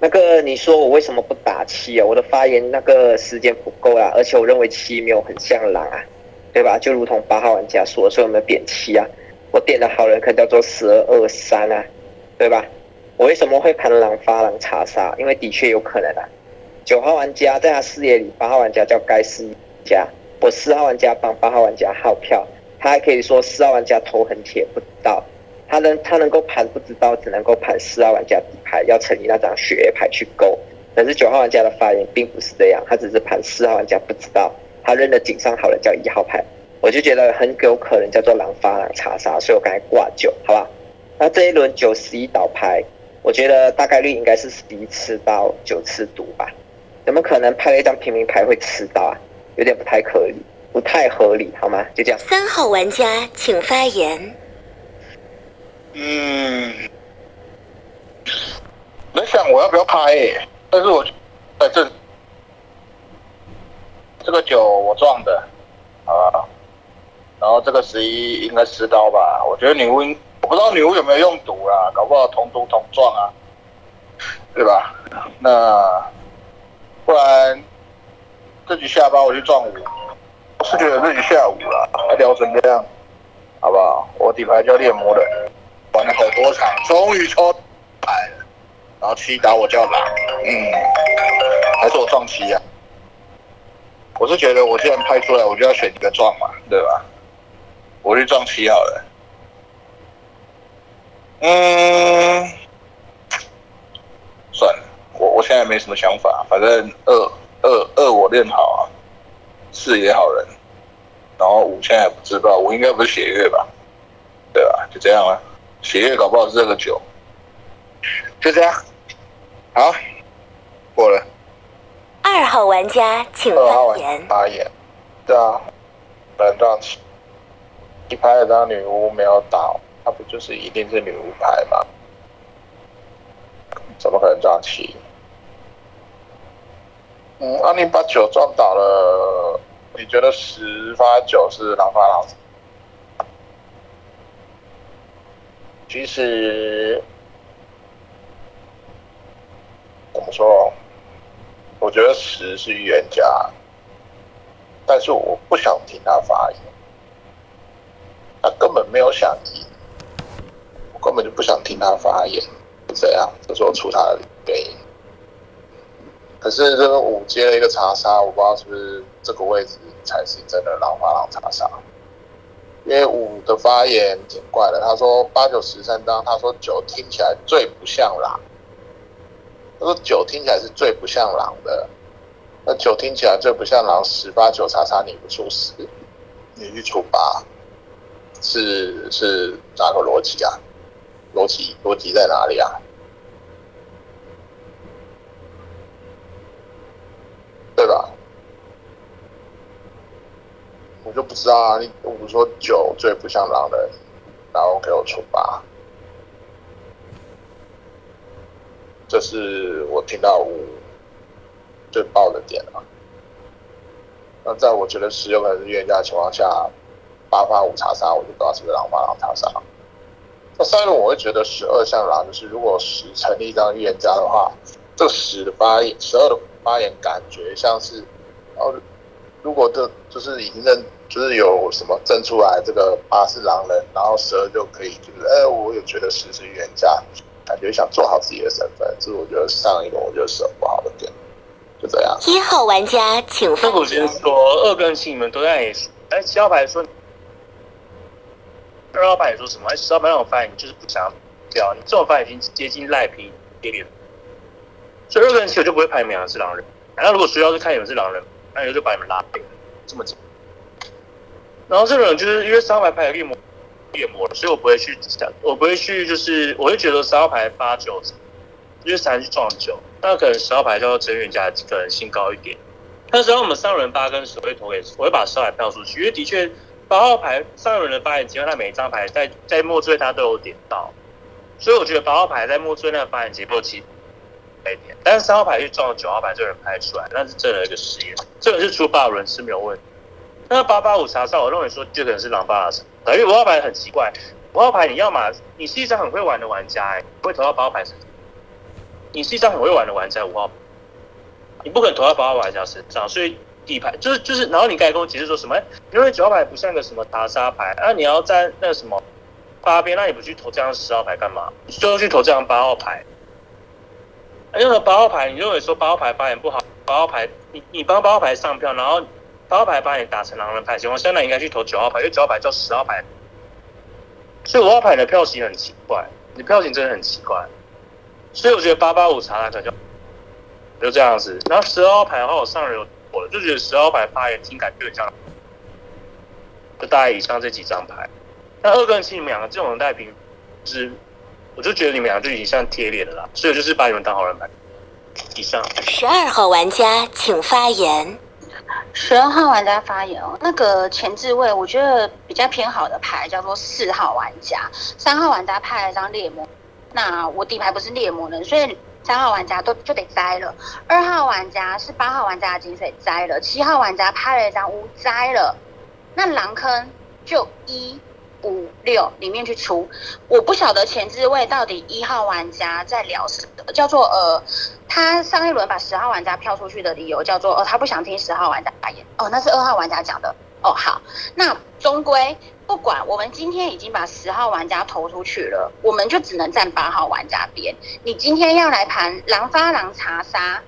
那个你说我为什么不打七啊？我的发言那个时间不够啊，而且我认为七没有很像狼啊，对吧？就如同八号玩家说，所以我们点七啊，我点的好人可叫做十二二三啊，对吧？我为什么会盘狼发狼查杀？因为的确有可能啊。九号玩家在他视野里，八号玩家叫该死家。我四号玩家帮八号玩家号票，他还可以说四号玩家头很铁，不知道。他能他能够盘不知道，只能够盘四号玩家底牌，要乘以那张血液牌去勾。但是九号玩家的发言并不是这样，他只是盘四号玩家不知道，他认的井上好人叫一号牌，我就觉得很有可能叫做狼发狼查杀，所以我刚才挂九，好吧？那这一轮九十一倒牌。我觉得大概率应该是十一吃到九次毒吧，怎么可能拍了一张平民牌会吃到啊？有点不太合理，不太合理，好吗？就这样。三号玩家请发言。嗯，在想我要不要拍，但是我在这这个九我撞的啊，然后这个十一应该吃刀吧？我觉得女巫。我不知道女巫有没有用毒啊，搞不好同毒同撞啊，对吧？那不然自己下八我去撞五，我是觉得自己下五了，还聊成这样，好不好？我底牌叫猎魔人，玩了好多场，终于抽牌了，然后七打我叫狼，嗯，还是我撞七呀？我是觉得我既然拍出来，我就要选一个撞嘛，对吧？我去撞七好了。嗯，算了，我我现在没什么想法，反正二二二我练好啊，四也好人。然后五现在也不知道，五应该不是血月吧？对吧？就这样了，血月搞不好是这个九，就这样。好，过了。二号玩家请发言。发言。对啊，本让起，一拍的张女巫没有倒，他不就是一定是女巫牌吗？怎么可能撞七？嗯，阿宁把九撞倒了，你觉得十发九是狼发狼？其实怎么说？我觉得十是预言家，但是我不想听他发言，他根本没有想赢，根本就不想听他发言，这样，就说出他的原因。可是这个五接了一个查杀，我不知道是不是这个位置才是真的狼发狼查杀。因为五的发言挺怪的，他说八九十三张，他说九听起来最不像狼，他说九听起来是最不像狼的，那九听起来最不像狼，十八九叉叉你不出十，你去出八，是是哪个逻辑啊？逻辑逻辑在哪里啊？对吧？我就不知道啊，你我说九最不像狼人，然后给我出八，这是我听到五最爆的点啊。那在我觉得十有可能是预言家的情况下，八发五查杀，我就不知道是不是狼发狼查杀。那三轮我会觉得十二像狼，就是如果十成立一张预言家的话，这个十的发言，十二的发言感觉像是，然后如果这就是已经认，就是有什么证出来，这个八是狼人，然后十二就可以，就是哎，我也觉得十是预言家，感觉想做好自己的身份，这是我觉得上一轮我觉得是很不好的点，就这样。一号玩家请发那我先。说，二跟七你们都在哎，七号牌说，二号牌说什么？哎，十号牌那种发言你就是不想要掉，你这种发言已经接近赖皮跌脸，所以二跟七我就不会排你们两个是狼人。然后如果需要是看你们是狼人，那我就把你们拉黑，这么简单。然后这种就是因为三号牌牌有猎魔，猎魔，所以我不会去想，我不会去就是我会觉得三号牌八九，因为三去撞九，那可能十号牌叫做真预言家可能性高一点。但是当我们三轮八跟十会投给，我会把十号牌票出去，因为的确八号牌上一轮的发言机会，他每一张牌在在末追他都有点到，所以我觉得八号牌在末追那个发言结构其实一点，但是三号牌去撞九号牌这个人拍出来，那是真的一个实验，这个是出八轮是没有问题。那八八五查杀，我认为说就可能是狼八的因为五号牌很奇怪，五号牌你要么你是一张很会玩的玩家、欸，不会投到八号牌身上，你是一张很会玩的玩家五号。你不可能投到八号玩家身上，所以底牌就是就是，然后你刚才跟我解释说什么？因为九号牌不像个什么打杀牌，啊，你要在那什么八边，那你不去投这张十号牌干嘛？你最后去投这张八号牌。啊因为八号牌，你认为说八号牌发言不好，八号牌你你帮八号牌上票，然后八号牌把你打成狼人牌情况下，那应该去投九号牌，因为九号牌叫十号牌，所以五号牌的票型很奇怪，你票型真的很奇怪，所以我觉得八八五查拉可能就就这样子。然后十二号牌的话，我上人有我就觉得十二号牌发言听感就很像，就大概以上这几张牌。那二跟七你们两个这种带平，就是我就觉得你们俩就已经像贴脸了啦，所以就是把你们当好人牌。以上。十二号玩家请发言。十二号玩家发言哦，那个前置位我觉得比较偏好的牌叫做四号玩家，三号玩家派了一张猎魔，那我底牌不是猎魔人，所以三号玩家都就得摘了。二号玩家是八号玩家的金水摘了，七号玩家拍了一张乌摘了，那狼坑就一五六里面去出，我不晓得前置位到底一号玩家在聊什么，叫做呃。他上一轮把十号玩家票出去的理由叫做，哦，他不想听十号玩家发言。哦，那是二号玩家讲的。哦，好，那终归不管，我们今天已经把十号玩家投出去了，我们就只能站八号玩家边。你今天要来盘狼发狼查杀，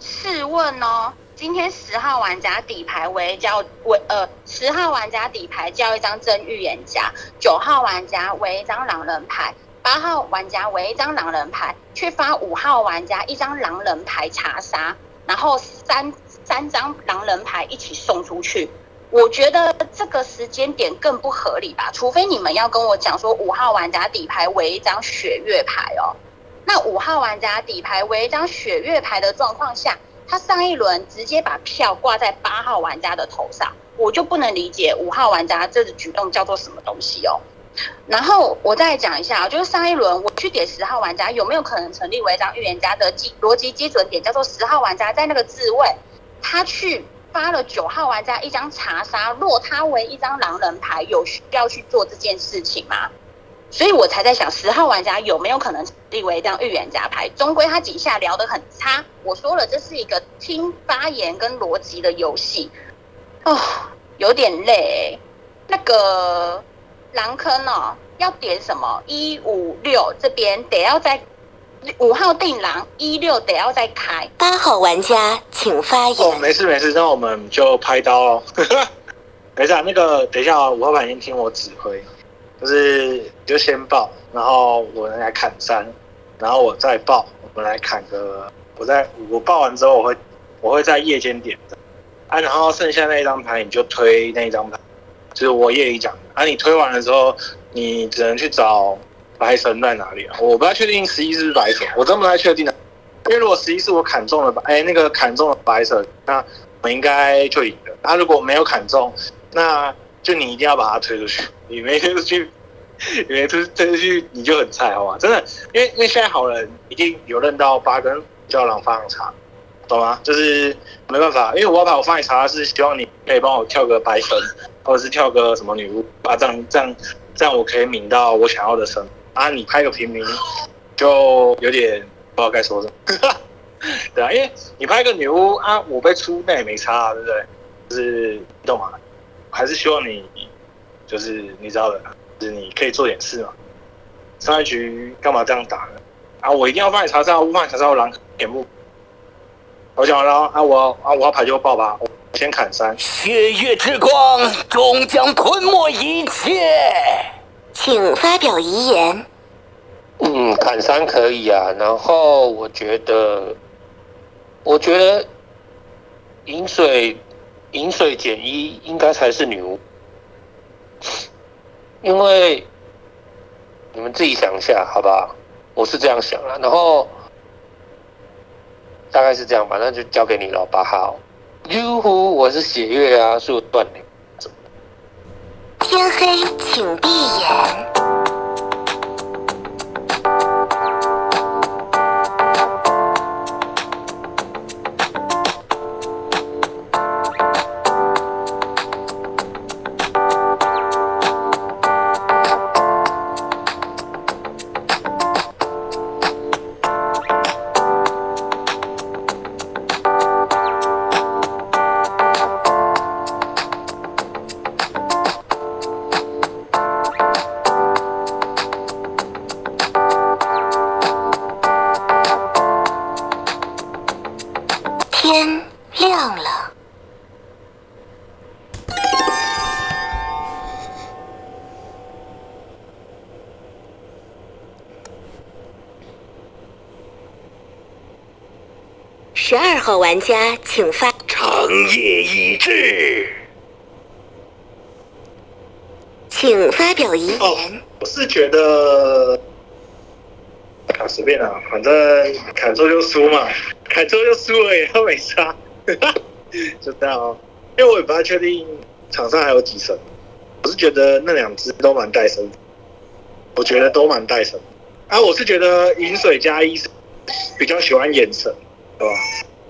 试问哦，今天十号玩家底牌为叫为呃，十号玩家底牌叫一张真预言家，九号玩家为一张狼人牌。八号玩家为一张狼人牌，去发五号玩家一张狼人牌查杀，然后三三张狼人牌一起送出去。我觉得这个时间点更不合理吧？除非你们要跟我讲说五号玩家底牌为一张雪月牌哦，那五号玩家底牌为一张雪月牌的状况下，他上一轮直接把票挂在八号玩家的头上，我就不能理解五号玩家这个举动叫做什么东西哦。然后我再讲一下，就是上一轮我去点十号玩家，有没有可能成立为一张预言家的基逻辑基准点，叫做十号玩家在那个自位，他去发了九号玩家一张查杀，若他为一张狼人牌，有需要去做这件事情吗？所以我才在想，十号玩家有没有可能立为一张预言家牌？终归他几下聊得很差，我说了，这是一个听发言跟逻辑的游戏，哦，有点累。那个。狼坑哦，要点什么？一五六这边得要在五号定狼，一六得要再开。八号玩家请发言。哦，没事没事，那我们就拍刀喽。等一下，那个等一下，五号牌先听我指挥，就是你就先报，然后我来砍三，然后我再报，我们来砍个，我在我报完之后，我会我会在夜间点的啊，然后剩下那一张牌你就推那一张牌。就是我夜里讲，啊，你推完了之后，你只能去找白神在哪里啊？我不太确定十一是白神，我真不太确定的。因为如果十一是我砍中了白，哎，那个砍中了白神，那我应该就赢了。他如果没有砍中，那就你一定要把他推出去，你没推出去，你没推推出去，你就很菜，好吧？真的，因为因为现在好人一定有认到八根胶囊发长茶，懂吗？就是没办法，因为我要把我放你茶是希望你可以帮我跳个白神。或者是跳个什么女巫啊，这样这样这样我可以抿到我想要的神啊。你拍个平民就有点不知道该说什么，对啊，因为你拍个女巫啊，我被出那也没差，对不对？就是你懂吗？还是希望你就是你知道的，就是你可以做点事嘛。上一局干嘛这样打呢？啊，我一定要帮你查查，我帮你查查我狼点目。我讲完了啊，我啊我要牌就爆吧。我先砍三，血月之光终将吞没一切，请发表遗言。嗯，砍三可以啊。然后我觉得，我觉得饮水饮水减一应该才是女巫，因为你们自己想一下，好不好？我是这样想啊。然后大概是这样吧，那就交给你了，八号。哟呼！我是血月啊，是我断的。天黑，请闭眼。家，请发。长夜已至，请发表遗言。我是觉得，啊，随便啦，反正砍错就输嘛，砍错就输了，也没差，就这样哦。因为我也不太确定场上还有几神，我是觉得那两只都蛮带神，我觉得都蛮带神。啊，我是觉得饮水加一是比较喜欢眼神。对吧？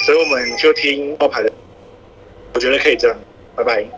所以我们就听后排的，我觉得可以这样。拜拜。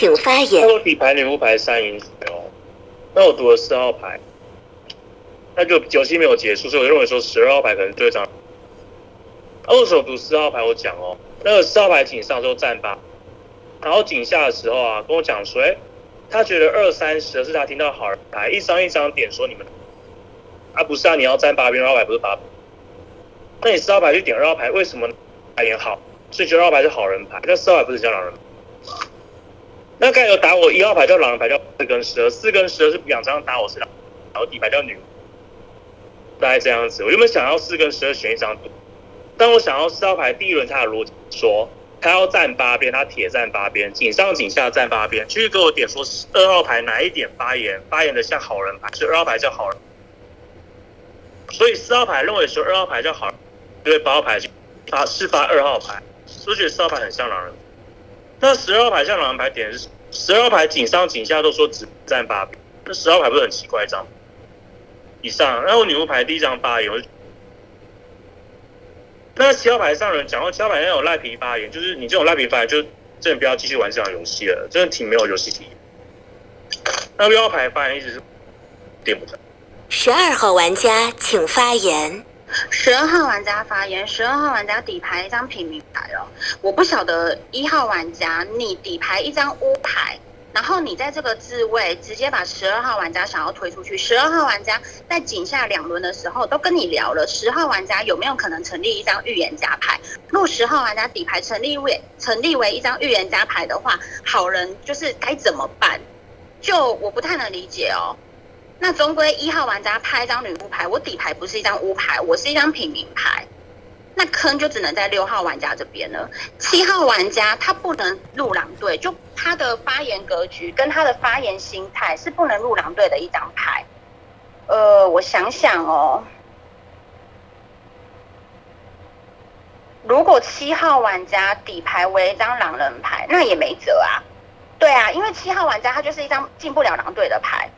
请发言。那我底牌女巫牌三赢哦，那我读了四号牌，那就游戏没有结束，所以我认为说十二号牌可能对上。二手读四号牌，我讲哦，那个四号牌井上就站八，然后井下的时候啊，跟我讲说，哎，他觉得二三十是他听到好人牌，一张一张点说你们，啊不是啊，你要站八边，二号牌不是八，那你四号牌去点二号牌，为什么牌也好？所以觉得二号牌是好人牌，那四号牌不是叫狼人？那刚才有打我一号牌叫狼人牌，叫四跟十二，四跟十二是两张打我是狼，然后底牌叫女，大概这样子。我原本想要四跟十二选一张，但我想要四号牌第一轮他的逻辑说他要站八边，他铁站八边，井上井下站八边，继续给我点说二号牌哪一点发言，发言的像好人牌，是二号牌叫好人，所以四号牌认为说二号牌叫好人，因为八号牌发是发二号牌。所以觉得四号牌很像狼人，那十二号牌像狼人牌点是十二号牌井上井下都说只占八边，那十号牌不是很奇怪一张？以上，然后女巫牌第一张发言，那七号牌上人讲到七号牌要有赖皮发言，就是你这种赖皮发言，就真的不要继续玩这场游戏了，真的挺没有游戏体验。那六号牌发言一直是点不上。十二号玩家请发言。十二号玩家发言，十二号玩家底牌一张平民牌哦，我不晓得一号玩家你底牌一张乌牌，然后你在这个自位直接把十二号玩家想要推出去，十二号玩家在井下两轮的时候都跟你聊了，十号玩家有没有可能成立一张预言家牌？若十号玩家底牌成立为成立为一张预言家牌的话，好人就是该怎么办？就我不太能理解哦。那终归一号玩家拍一张女巫牌，我底牌不是一张巫牌，我是一张平民牌，那坑就只能在六号玩家这边了。七号玩家他不能入狼队，就他的发言格局跟他的发言心态是不能入狼队的一张牌。呃，我想想哦，如果七号玩家底牌为一张狼人牌，那也没辙啊。对啊，因为七号玩家他就是一张进不了狼队的牌。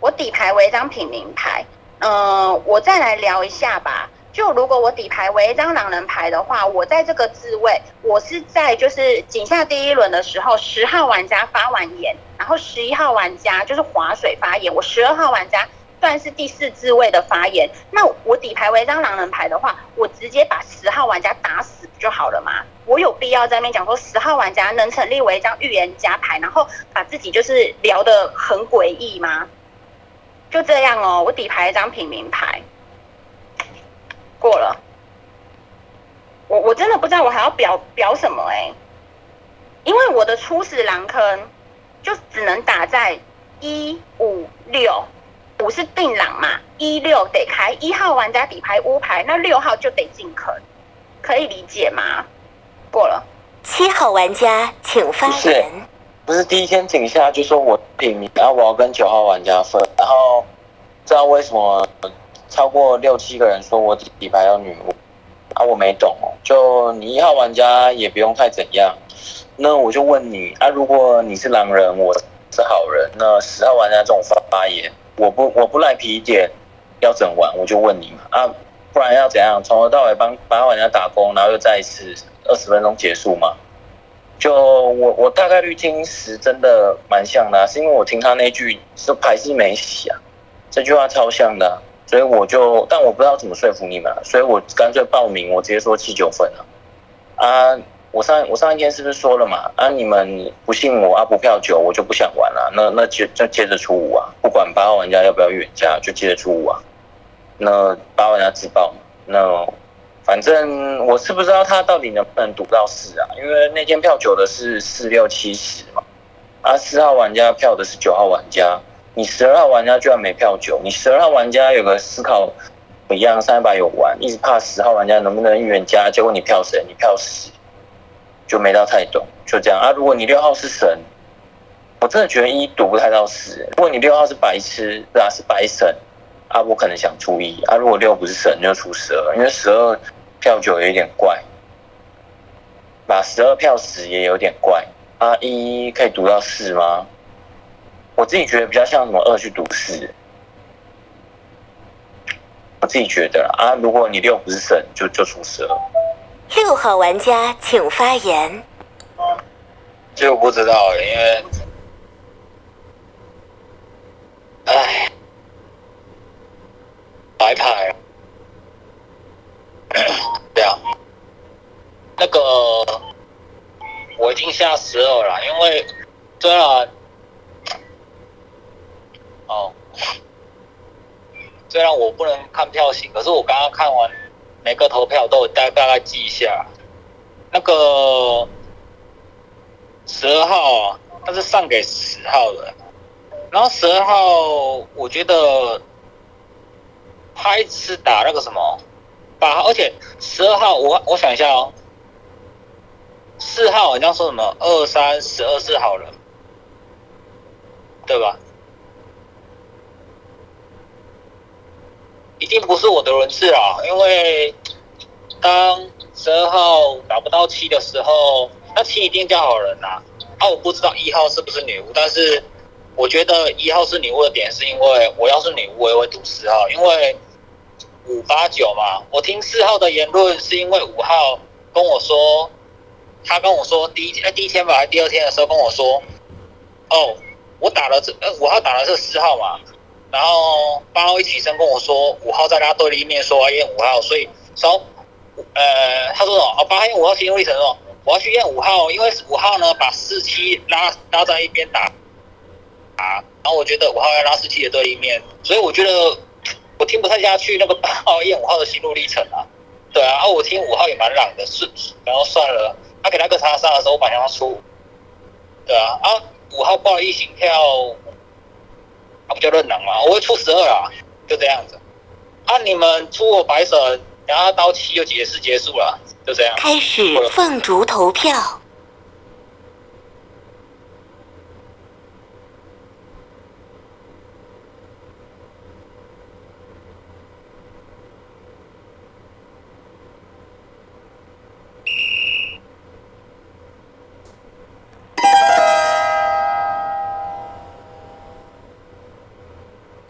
我底牌为一张平民牌，嗯，我再来聊一下吧。就如果我底牌为一张狼人牌的话，我在这个自位，我是在就是井下第一轮的时候，十号玩家发完言，然后十一号玩家就是划水发言，我十二号玩家算是第四自位的发言。那我底牌为一张狼人牌的话，我直接把十号玩家打死不就好了吗？我有必要在那边讲说十号玩家能成立为一张预言家牌，然后把自己就是聊得很诡异吗？就这样哦，我底牌一张平民牌，过了。我我真的不知道我还要表表什么哎，因为我的初始狼坑就只能打在一五六，五是定狼嘛，一六得开一号玩家底牌乌牌，那六号就得进坑，可以理解吗？过了。七号玩家请发言。不是第一天井下就说我顶你，然后我要跟九号玩家分，然后知道为什么超过六七个人说我底牌要女巫啊？我没懂哦。就你一号玩家也不用太怎样，那我就问你啊，如果你是狼人，我是好人，那十号玩家这种发言，我不我不赖皮一点要整完，我就问你嘛啊，不然要怎样？从头到尾帮八号玩家打工，然后又再一次二十分钟结束嘛？就我我大概率听十真的蛮像的，是因为我听他那句是牌是没洗啊，这句话超像的，所以我就但我不知道怎么说服你们，所以我干脆报名，我直接说七九分了。啊，我上我上一天是不是说了嘛？啊，你们不信我啊，不票九，我就不想玩了。那那接就接着出五啊，不管八号玩家要不要远加，就接着出五啊。那八号玩家自爆，那。反正我是不知道他到底能不能赌到四啊，因为那天票九的是四六七十嘛，啊四号玩家票的是九号玩家，你十二号玩家居然没票九，你十二号玩家有个思考一样三把有玩，一直怕十号玩家能不能预言家，结果你票神，你票十，就没到太懂，就这样啊。如果你六号是神，我真的觉得一赌不太到十，如果你六号是白痴，对啊是白神，啊我可能想出一啊，如果六不是神就出十二，因为十二。票九有点怪，把十二票十也有点怪。啊，一可以读到四吗？我自己觉得比较像什么二去读四，我自己觉得啊，如果你六不是神，就就出十二。六号玩家请发言。就不知道，因为，唉，白牌，对啊，那个我已经下十二了，因为虽然，哦，虽然我不能看票型，可是我刚刚看完每个投票都有大大概记一下，那个。十二号，他是上给十号的，然后十二号我觉得他一直是打那个什么八号，而且十二号我我想一下哦，四号好像说什么二三十二是好人，对吧？一定不是我的轮次啊，因为当十二号打不到七的时候。那七一定叫好人呐，啊，我不知道一号是不是女巫，但是我觉得一号是女巫的点，是因为我要是女巫，我也会赌四号，因为五八九嘛。我听四号的言论，是因为五号跟我说，他跟我说第一哎第一天吧，还是第二天的时候跟我说，哦，我打了这呃五号打的是四号嘛，然后八号一起身跟我说五号在他对立面说要验五号，所以说呃他说什么哦八号验五号心路历程哦。我要去验五号，因为五号呢把四七拉拉在一边打，啊，然后我觉得五号要拉四七的对立面，所以我觉得我听不太下去那个八号验五号的心路历程啊，对啊，然后我听五号也蛮朗的，是，然后算了，他给那个叉杀的时候，我马上要出，对啊，啊，五号报了一行票，他不就认狼嘛，我会出十二啊，就这样子，啊，你们出我白神，然后刀七就解释结束了。就这样。开始凤竹投票。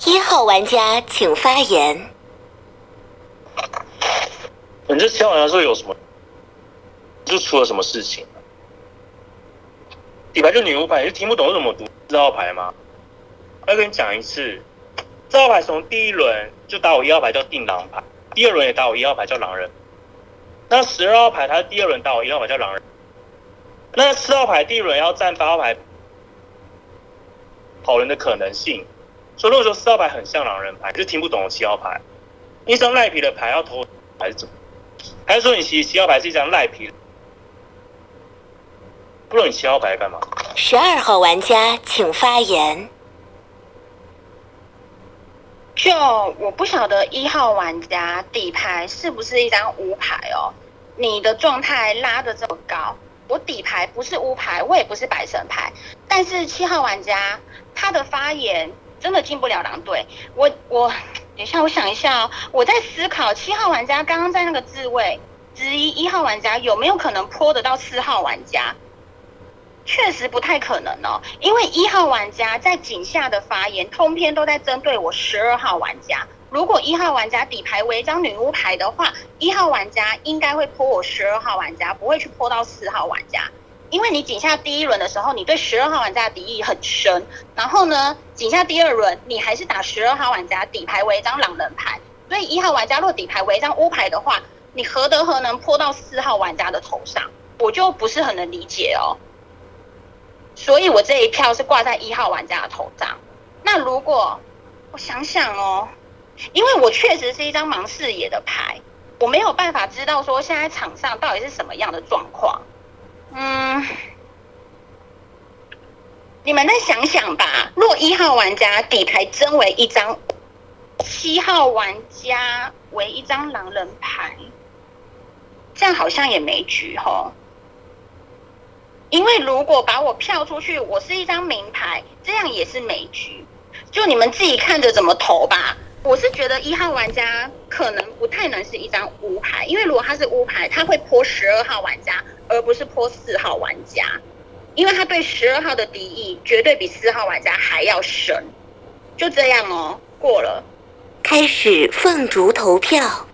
一号玩家请发言。你这签完的时候有什么？就出了什么事情？底牌就女巫牌，你就听不懂怎么读四号牌吗？我要跟你讲一次，四号牌从第一轮就打我一号牌叫定狼牌，第二轮也打我一号牌叫狼人。那十二号牌他第二轮打我一号牌叫狼人。那四号牌第一轮要占八号牌跑人的可能性，所以如果说四号牌很像狼人牌，就听不懂七号牌。一张赖皮的牌要投还是怎么？还是说你七七号牌是一张赖皮？不知道你七号牌干嘛？十二号玩家请发言。就我不晓得一号玩家底牌是不是一张乌牌哦？你的状态拉的这么高，我底牌不是乌牌，我也不是白神牌，但是七号玩家他的发言真的进不了狼队。我我等一下，我想一下哦，我在思考七号玩家刚刚在那个自位质疑一号玩家有没有可能泼得到四号玩家。确实不太可能哦，因为一号玩家在井下的发言通篇都在针对我十二号玩家。如果一号玩家底牌为一张女巫牌的话，一号玩家应该会泼我十二号玩家，不会去泼到四号玩家。因为你井下第一轮的时候，你对十二号玩家的敌意很深，然后呢，井下第二轮你还是打十二号玩家底牌为一张狼人牌，所以一号玩家若底牌为一张乌牌的话，你何德何能泼到四号玩家的头上？我就不是很能理解哦。所以我这一票是挂在一号玩家的头上。那如果我想想哦，因为我确实是一张盲视野的牌，我没有办法知道说现在场上到底是什么样的状况。嗯，你们再想想吧。若一号玩家底牌真为一张，七号玩家为一张狼人牌，这样好像也没局吼。因为如果把我票出去，我是一张名牌，这样也是没局。就你们自己看着怎么投吧。我是觉得一号玩家可能不太能是一张乌牌，因为如果他是乌牌，他会泼十二号玩家，而不是泼四号玩家，因为他对十二号的敌意绝对比四号玩家还要深。就这样哦，过了。开始凤竹投票。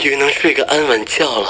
终于能睡个安稳觉了。